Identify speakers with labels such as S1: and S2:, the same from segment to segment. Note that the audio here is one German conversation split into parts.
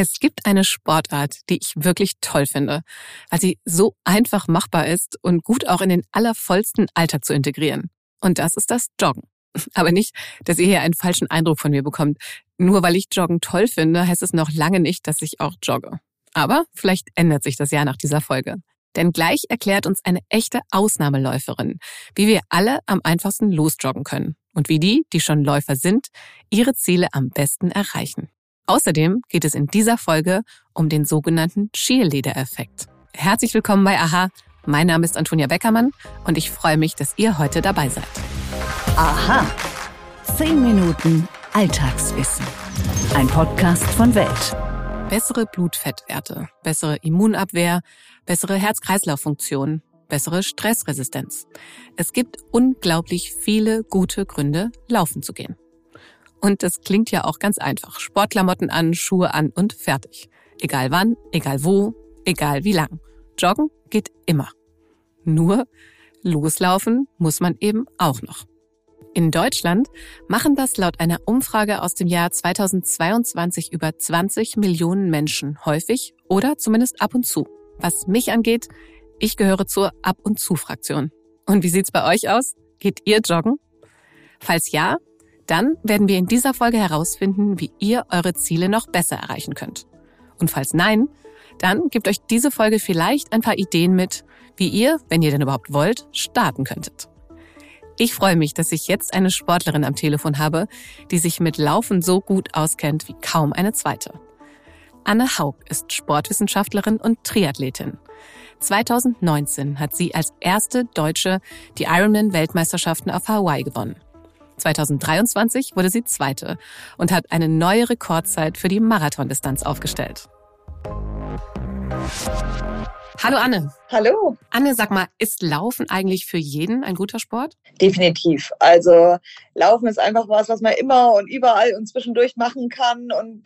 S1: Es gibt eine Sportart, die ich wirklich toll finde, weil sie so einfach machbar ist und gut auch in den allervollsten Alltag zu integrieren. Und das ist das Joggen. Aber nicht, dass ihr hier einen falschen Eindruck von mir bekommt. Nur weil ich Joggen toll finde, heißt es noch lange nicht, dass ich auch jogge. Aber vielleicht ändert sich das ja nach dieser Folge. Denn gleich erklärt uns eine echte Ausnahmeläuferin, wie wir alle am einfachsten losjoggen können und wie die, die schon Läufer sind, ihre Ziele am besten erreichen. Außerdem geht es in dieser Folge um den sogenannten Cheerleader-Effekt. Herzlich willkommen bei AHA. Mein Name ist Antonia Beckermann und ich freue mich, dass ihr heute dabei seid.
S2: AHA. Zehn Minuten Alltagswissen. Ein Podcast von Welt.
S1: Bessere Blutfettwerte, bessere Immunabwehr, bessere Herz-Kreislauf-Funktion, bessere Stressresistenz. Es gibt unglaublich viele gute Gründe, laufen zu gehen. Und das klingt ja auch ganz einfach. Sportklamotten an, Schuhe an und fertig. Egal wann, egal wo, egal wie lang. Joggen geht immer. Nur loslaufen muss man eben auch noch. In Deutschland machen das laut einer Umfrage aus dem Jahr 2022 über 20 Millionen Menschen häufig oder zumindest ab und zu. Was mich angeht, ich gehöre zur Ab- und Zu-Fraktion. Und wie sieht's bei euch aus? Geht ihr joggen? Falls ja, dann werden wir in dieser Folge herausfinden, wie ihr eure Ziele noch besser erreichen könnt. Und falls nein, dann gebt euch diese Folge vielleicht ein paar Ideen mit, wie ihr, wenn ihr denn überhaupt wollt, starten könntet. Ich freue mich, dass ich jetzt eine Sportlerin am Telefon habe, die sich mit Laufen so gut auskennt wie kaum eine zweite. Anne Haug ist Sportwissenschaftlerin und Triathletin. 2019 hat sie als erste Deutsche die Ironman-Weltmeisterschaften auf Hawaii gewonnen. 2023 wurde sie Zweite und hat eine neue Rekordzeit für die Marathondistanz aufgestellt. Hallo Anne.
S3: Hallo.
S1: Anne, sag mal, ist Laufen eigentlich für jeden ein guter Sport?
S3: Definitiv. Also Laufen ist einfach was, was man immer und überall und zwischendurch machen kann und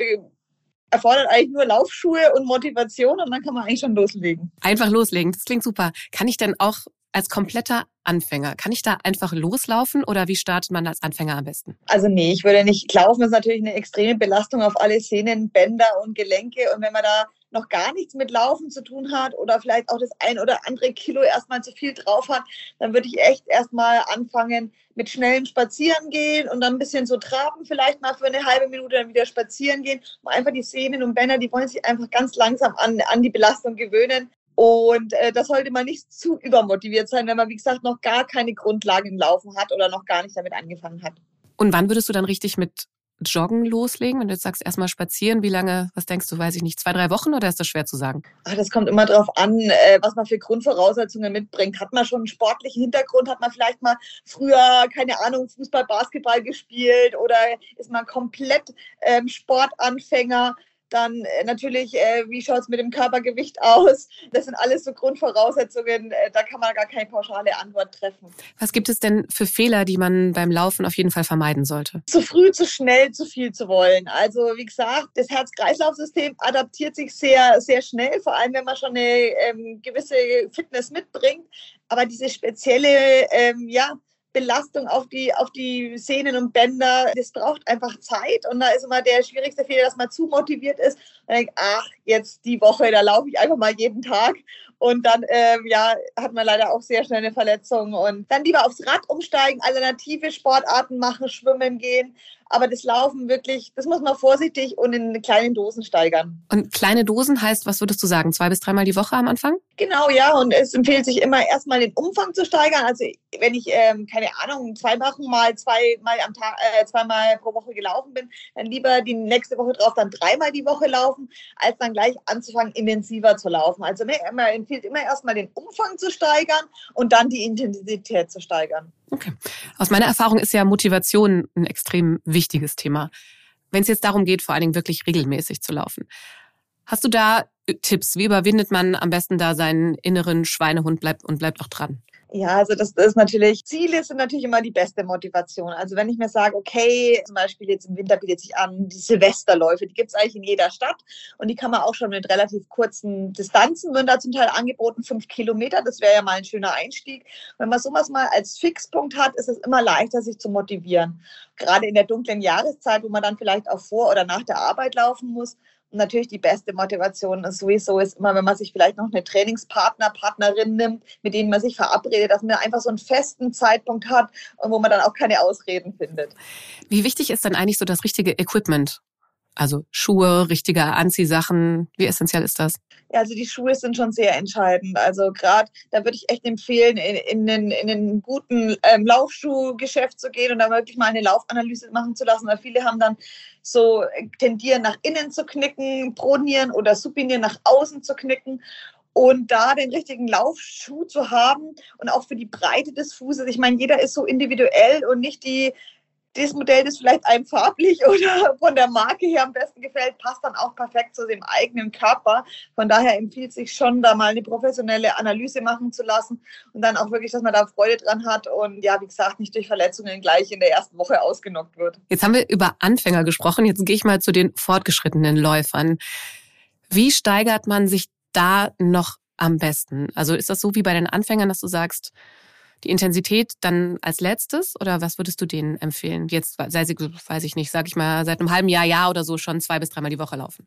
S3: erfordert eigentlich nur Laufschuhe und Motivation und dann kann man eigentlich schon loslegen.
S1: Einfach loslegen, das klingt super. Kann ich denn auch als kompletter Anfänger, kann ich da einfach loslaufen oder wie startet man als Anfänger am besten?
S3: Also nee, ich würde nicht. Laufen ist natürlich eine extreme Belastung auf alle Sehnen, Bänder und Gelenke. Und wenn man da noch gar nichts mit Laufen zu tun hat oder vielleicht auch das ein oder andere Kilo erstmal zu viel drauf hat, dann würde ich echt erstmal anfangen mit schnellem Spazieren gehen und dann ein bisschen so traben, vielleicht mal für eine halbe Minute dann wieder spazieren gehen. Und einfach die Sehnen und Bänder, die wollen sich einfach ganz langsam an, an die Belastung gewöhnen. Und äh, das sollte man nicht zu übermotiviert sein, wenn man, wie gesagt, noch gar keine Grundlagen im Laufen hat oder noch gar nicht damit angefangen hat.
S1: Und wann würdest du dann richtig mit Joggen loslegen? Wenn du jetzt sagst, erstmal spazieren, wie lange, was denkst du, weiß ich nicht, zwei, drei Wochen oder ist das schwer zu sagen?
S3: Ach, das kommt immer darauf an, äh, was man für Grundvoraussetzungen mitbringt. Hat man schon einen sportlichen Hintergrund? Hat man vielleicht mal früher, keine Ahnung, Fußball, Basketball gespielt oder ist man komplett ähm, Sportanfänger? Dann äh, natürlich, äh, wie schaut es mit dem Körpergewicht aus? Das sind alles so Grundvoraussetzungen, äh, da kann man gar keine pauschale Antwort treffen.
S1: Was gibt es denn für Fehler, die man beim Laufen auf jeden Fall vermeiden sollte?
S3: Zu früh, zu schnell, zu viel zu wollen. Also wie gesagt, das Herz-Kreislauf-System adaptiert sich sehr, sehr schnell, vor allem wenn man schon eine ähm, gewisse Fitness mitbringt. Aber diese spezielle, ähm, ja, Belastung auf die, auf die Sehnen und Bänder. Das braucht einfach Zeit und da ist immer der schwierigste Fehler, dass man zu motiviert ist und denkt, ach, jetzt die Woche, da laufe ich einfach mal jeden Tag und dann ähm, ja, hat man leider auch sehr schnell eine Verletzung. Und dann lieber aufs Rad umsteigen, alternative Sportarten machen, schwimmen gehen. Aber das Laufen wirklich, das muss man vorsichtig und in kleinen Dosen steigern.
S1: Und kleine Dosen heißt, was würdest du sagen? Zwei bis dreimal die Woche am Anfang?
S3: Genau, ja. Und es empfiehlt sich immer erstmal den Umfang zu steigern. Also wenn ich, ähm, keine Ahnung, zwei Wochen mal zweimal am Tag, äh, zweimal pro Woche gelaufen bin, dann lieber die nächste Woche drauf dann dreimal die Woche laufen, als dann gleich anzufangen, intensiver zu laufen. Also ne, immer empfiehlt immer erstmal den Umfang zu steigern und dann die Intensität zu steigern.
S1: Okay. Aus meiner Erfahrung ist ja Motivation ein extrem wichtiges Thema. Wenn es jetzt darum geht, vor allen Dingen wirklich regelmäßig zu laufen. Hast du da Tipps? Wie überwindet man am besten da seinen inneren Schweinehund bleibt und bleibt auch dran?
S3: Ja, also das, ist natürlich, Ziele sind natürlich immer die beste Motivation. Also wenn ich mir sage, okay, zum Beispiel jetzt im Winter bietet sich an, die Silvesterläufe, die gibt es eigentlich in jeder Stadt und die kann man auch schon mit relativ kurzen Distanzen, würden da zum Teil angeboten, fünf Kilometer, das wäre ja mal ein schöner Einstieg. Wenn man sowas mal als Fixpunkt hat, ist es immer leichter, sich zu motivieren. Gerade in der dunklen Jahreszeit, wo man dann vielleicht auch vor oder nach der Arbeit laufen muss, natürlich die beste Motivation ist sowieso ist immer, wenn man sich vielleicht noch eine Trainingspartner, Partnerin nimmt, mit denen man sich verabredet, dass man einfach so einen festen Zeitpunkt hat und wo man dann auch keine Ausreden findet.
S1: Wie wichtig ist denn eigentlich so das richtige Equipment? Also Schuhe, richtige Anziehsachen, wie essentiell ist das?
S3: Ja, also die Schuhe sind schon sehr entscheidend. Also gerade, da würde ich echt empfehlen, in, in, den, in den guten ähm, Laufschuhgeschäft zu gehen und da wirklich mal eine Laufanalyse machen zu lassen, weil viele haben dann so äh, tendieren nach innen zu knicken, pronieren oder supinieren nach außen zu knicken. Und da den richtigen Laufschuh zu haben und auch für die Breite des Fußes. Ich meine, jeder ist so individuell und nicht die das Modell, das vielleicht einem farblich oder von der Marke her am besten gefällt, passt dann auch perfekt zu dem eigenen Körper. Von daher empfiehlt sich schon, da mal eine professionelle Analyse machen zu lassen und dann auch wirklich, dass man da Freude dran hat und ja, wie gesagt, nicht durch Verletzungen gleich in der ersten Woche ausgenockt wird.
S1: Jetzt haben wir über Anfänger gesprochen. Jetzt gehe ich mal zu den fortgeschrittenen Läufern. Wie steigert man sich da noch am besten? Also ist das so wie bei den Anfängern, dass du sagst, die Intensität dann als letztes oder was würdest du denen empfehlen? Jetzt, sei sie, weiß ich nicht, sag ich mal, seit einem halben Jahr, Jahr oder so schon zwei bis dreimal die Woche laufen.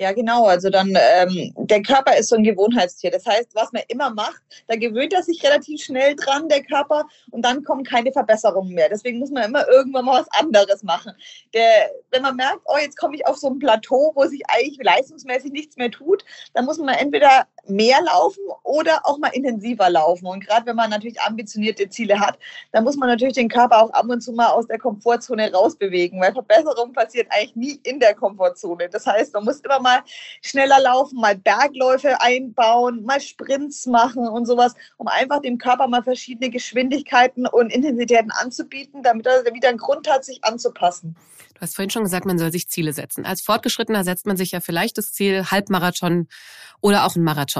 S3: Ja, genau. Also dann, ähm, der Körper ist so ein Gewohnheitstier. Das heißt, was man immer macht, da gewöhnt er sich relativ schnell dran, der Körper, und dann kommen keine Verbesserungen mehr. Deswegen muss man immer irgendwann mal was anderes machen. Der, wenn man merkt, oh, jetzt komme ich auf so ein Plateau, wo sich eigentlich leistungsmäßig nichts mehr tut, dann muss man entweder mehr laufen oder auch mal intensiver laufen. Und gerade wenn man natürlich ambitionierte Ziele hat, dann muss man natürlich den Körper auch ab und zu mal aus der Komfortzone rausbewegen, weil Verbesserung passiert eigentlich nie in der Komfortzone. Das heißt, man muss immer mal schneller laufen, mal Bergläufe einbauen, mal Sprints machen und sowas, um einfach dem Körper mal verschiedene Geschwindigkeiten und Intensitäten anzubieten, damit er wieder einen Grund hat, sich anzupassen.
S1: Du hast vorhin schon gesagt, man soll sich Ziele setzen. Als Fortgeschrittener setzt man sich ja vielleicht das Ziel Halbmarathon oder auch ein Marathon.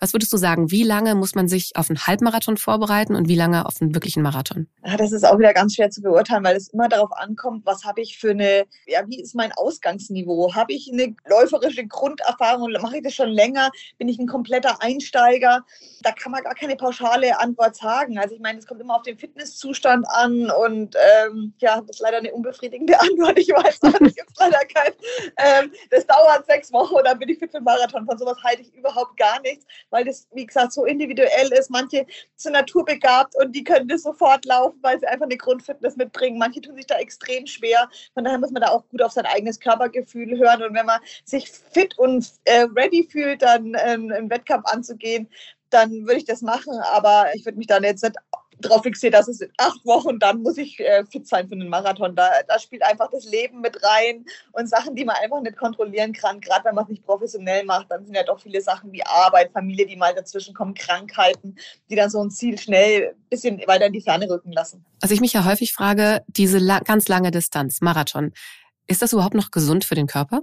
S1: Was würdest du sagen, wie lange muss man sich auf einen Halbmarathon vorbereiten und wie lange auf einen wirklichen Marathon?
S3: Ja, das ist auch wieder ganz schwer zu beurteilen, weil es immer darauf ankommt, was habe ich für eine, ja, wie ist mein Ausgangsniveau? Habe ich eine läuferische Grunderfahrung? Mache ich das schon länger? Bin ich ein kompletter Einsteiger? Da kann man gar keine pauschale Antwort sagen. Also ich meine, es kommt immer auf den Fitnesszustand an und ähm, ja, das ist leider eine unbefriedigende Antwort ich weiß, da gibt leider kein. Ähm, das dauert sechs Wochen und dann bin ich fit für den Marathon. Von sowas halte ich überhaupt gar nichts, weil das, wie gesagt, so individuell ist. Manche sind naturbegabt und die können das sofort laufen, weil sie einfach eine Grundfitness mitbringen. Manche tun sich da extrem schwer. Von daher muss man da auch gut auf sein eigenes Körpergefühl hören. Und wenn man sich fit und äh, ready fühlt, dann ähm, einen Wettkampf anzugehen, dann würde ich das machen. Aber ich würde mich dann jetzt nicht darauf fixiert, dass es in acht Wochen, dann muss ich äh, fit sein für einen Marathon. Da, da spielt einfach das Leben mit rein und Sachen, die man einfach nicht kontrollieren kann. Gerade wenn man es nicht professionell macht, dann sind ja doch viele Sachen wie Arbeit, Familie, die mal dazwischen kommen, Krankheiten, die dann so ein Ziel schnell ein bisschen weiter in die Ferne rücken lassen.
S1: Also ich mich ja häufig frage, diese la ganz lange Distanz, Marathon, ist das überhaupt noch gesund für den Körper?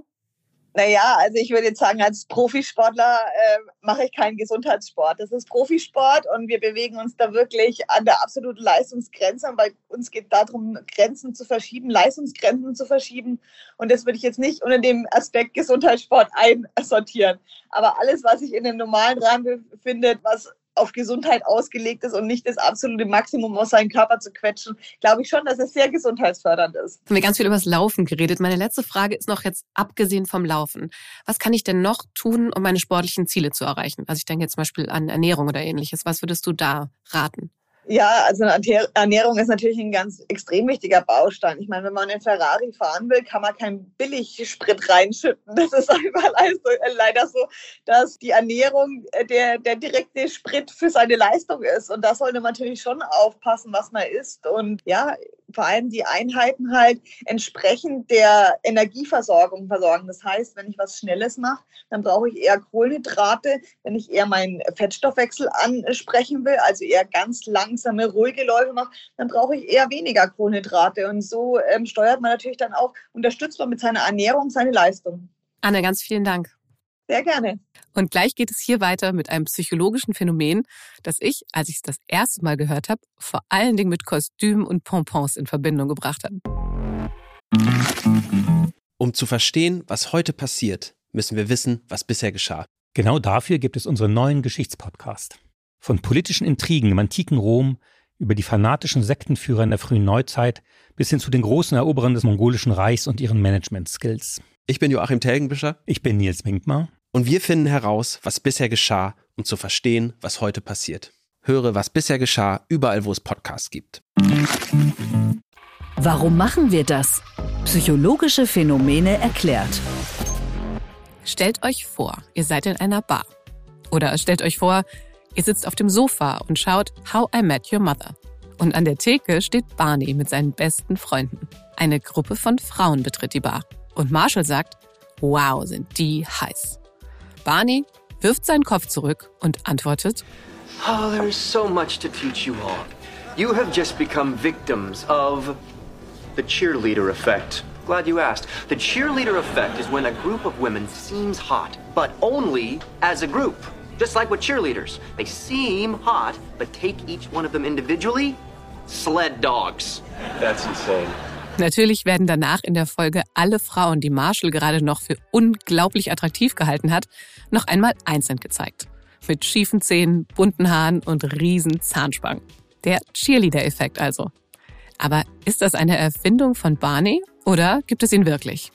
S3: Naja, also ich würde jetzt sagen, als Profisportler äh, mache ich keinen Gesundheitssport. Das ist Profisport und wir bewegen uns da wirklich an der absoluten Leistungsgrenze. Und bei uns geht darum, Grenzen zu verschieben, Leistungsgrenzen zu verschieben. Und das würde ich jetzt nicht unter dem Aspekt Gesundheitssport einsortieren. Aber alles, was sich in dem normalen Rahmen befindet, was auf Gesundheit ausgelegt ist und nicht das absolute Maximum aus seinem Körper zu quetschen, glaube ich schon, dass es sehr gesundheitsfördernd ist.
S1: Haben wir ganz viel über das Laufen geredet. Meine letzte Frage ist noch jetzt abgesehen vom Laufen. Was kann ich denn noch tun, um meine sportlichen Ziele zu erreichen? Also ich denke jetzt zum Beispiel an Ernährung oder ähnliches. Was würdest du da raten?
S3: Ja, also Ernährung ist natürlich ein ganz extrem wichtiger Baustein. Ich meine, wenn man einen Ferrari fahren will, kann man keinen Billigsprit reinschütten. Das ist einfach leider so, dass die Ernährung der, der direkte Sprit für seine Leistung ist. Und da sollte man natürlich schon aufpassen, was man isst. Und ja, vor allem die Einheiten halt entsprechend der Energieversorgung versorgen. Das heißt, wenn ich was Schnelles mache, dann brauche ich eher Kohlenhydrate. Wenn ich eher meinen Fettstoffwechsel ansprechen will, also eher ganz langsame, ruhige Läufe mache, dann brauche ich eher weniger Kohlenhydrate. Und so ähm, steuert man natürlich dann auch, unterstützt man mit seiner Ernährung seine Leistung.
S1: Anne, ganz vielen Dank.
S3: Sehr gerne.
S1: Und gleich geht es hier weiter mit einem psychologischen Phänomen, das ich, als ich es das erste Mal gehört habe, vor allen Dingen mit Kostümen und Pompons in Verbindung gebracht habe.
S4: Um zu verstehen, was heute passiert, müssen wir wissen, was bisher geschah.
S5: Genau dafür gibt es unseren neuen Geschichtspodcast. Von politischen Intrigen im antiken Rom über die fanatischen Sektenführer in der frühen Neuzeit bis hin zu den großen Eroberern des mongolischen Reichs und ihren Management-Skills.
S4: Ich bin Joachim Telgenbischer.
S5: Ich bin Nils Winkmar.
S4: Und wir finden heraus, was bisher geschah, um zu verstehen, was heute passiert. Höre, was bisher geschah, überall, wo es Podcasts gibt.
S2: Warum machen wir das? Psychologische Phänomene erklärt.
S1: Stellt euch vor, ihr seid in einer Bar. Oder stellt euch vor, ihr sitzt auf dem Sofa und schaut How I Met Your Mother. Und an der Theke steht Barney mit seinen besten Freunden. Eine Gruppe von Frauen betritt die Bar. Und Marshall sagt, wow, sind die heiß. Barney wirft seinen Kopf zurück und antwortet,
S6: Oh, there's so much to teach you all. You have just become victims of the cheerleader effect. Glad you asked. The cheerleader effect is when a group of women seems hot, but only as a group. Just like with cheerleaders. They seem hot, but take each one of them individually. Sled dogs.
S7: That's insane.
S1: Natürlich werden danach in der Folge alle Frauen, die Marshall gerade noch für unglaublich attraktiv gehalten hat, noch einmal einzeln gezeigt. Mit schiefen Zähnen, bunten Haaren und riesen Zahnspangen. Der Cheerleader-Effekt also. Aber ist das eine Erfindung von Barney oder gibt es ihn wirklich?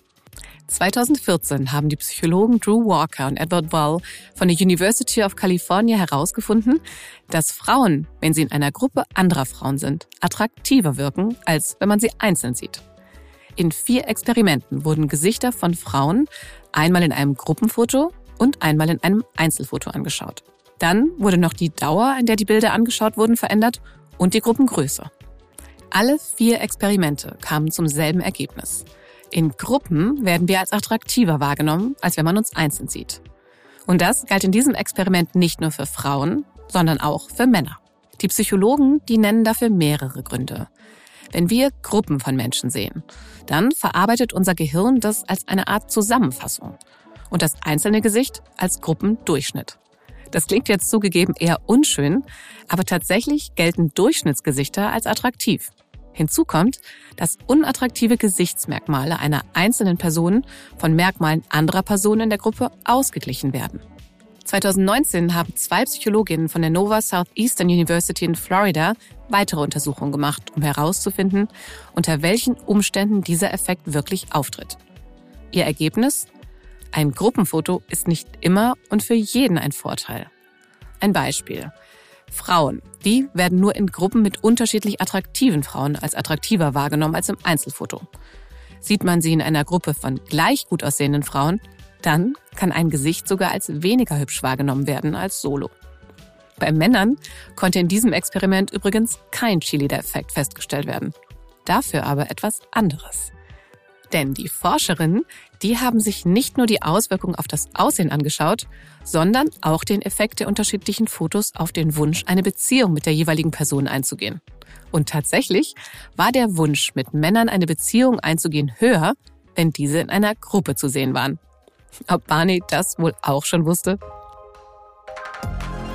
S1: 2014 haben die Psychologen Drew Walker und Edward Wall von der University of California herausgefunden, dass Frauen, wenn sie in einer Gruppe anderer Frauen sind, attraktiver wirken, als wenn man sie einzeln sieht. In vier Experimenten wurden Gesichter von Frauen einmal in einem Gruppenfoto und einmal in einem Einzelfoto angeschaut. Dann wurde noch die Dauer, in der die Bilder angeschaut wurden, verändert und die Gruppengröße. Alle vier Experimente kamen zum selben Ergebnis. In Gruppen werden wir als attraktiver wahrgenommen, als wenn man uns einzeln sieht. Und das galt in diesem Experiment nicht nur für Frauen, sondern auch für Männer. Die Psychologen, die nennen dafür mehrere Gründe. Wenn wir Gruppen von Menschen sehen, dann verarbeitet unser Gehirn das als eine Art Zusammenfassung und das einzelne Gesicht als Gruppendurchschnitt. Das klingt jetzt zugegeben eher unschön, aber tatsächlich gelten Durchschnittsgesichter als attraktiv. Hinzu kommt, dass unattraktive Gesichtsmerkmale einer einzelnen Person von Merkmalen anderer Personen in der Gruppe ausgeglichen werden. 2019 haben zwei Psychologinnen von der Nova Southeastern University in Florida weitere Untersuchungen gemacht, um herauszufinden, unter welchen Umständen dieser Effekt wirklich auftritt. Ihr Ergebnis? Ein Gruppenfoto ist nicht immer und für jeden ein Vorteil. Ein Beispiel. Frauen, die werden nur in Gruppen mit unterschiedlich attraktiven Frauen als attraktiver wahrgenommen als im Einzelfoto. Sieht man sie in einer Gruppe von gleich gut aussehenden Frauen, dann kann ein Gesicht sogar als weniger hübsch wahrgenommen werden als solo. Bei Männern konnte in diesem Experiment übrigens kein Cheerleader-Effekt festgestellt werden. Dafür aber etwas anderes. Denn die Forscherinnen, die haben sich nicht nur die Auswirkungen auf das Aussehen angeschaut, sondern auch den Effekt der unterschiedlichen Fotos auf den Wunsch, eine Beziehung mit der jeweiligen Person einzugehen. Und tatsächlich war der Wunsch, mit Männern eine Beziehung einzugehen, höher, wenn diese in einer Gruppe zu sehen waren. Ob Barney das wohl auch schon wusste?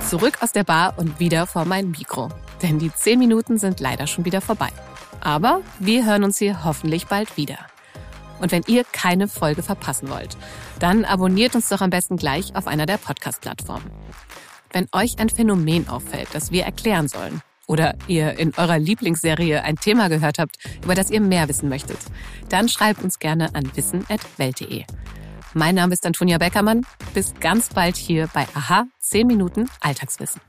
S1: Zurück aus der Bar und wieder vor mein Mikro. Denn die 10 Minuten sind leider schon wieder vorbei. Aber wir hören uns hier hoffentlich bald wieder. Und wenn ihr keine Folge verpassen wollt, dann abonniert uns doch am besten gleich auf einer der Podcast-Plattformen. Wenn euch ein Phänomen auffällt, das wir erklären sollen, oder ihr in eurer Lieblingsserie ein Thema gehört habt, über das ihr mehr wissen möchtet, dann schreibt uns gerne an wissen.welt.de. Mein Name ist Antonia Beckermann. Bis ganz bald hier bei Aha 10 Minuten Alltagswissen.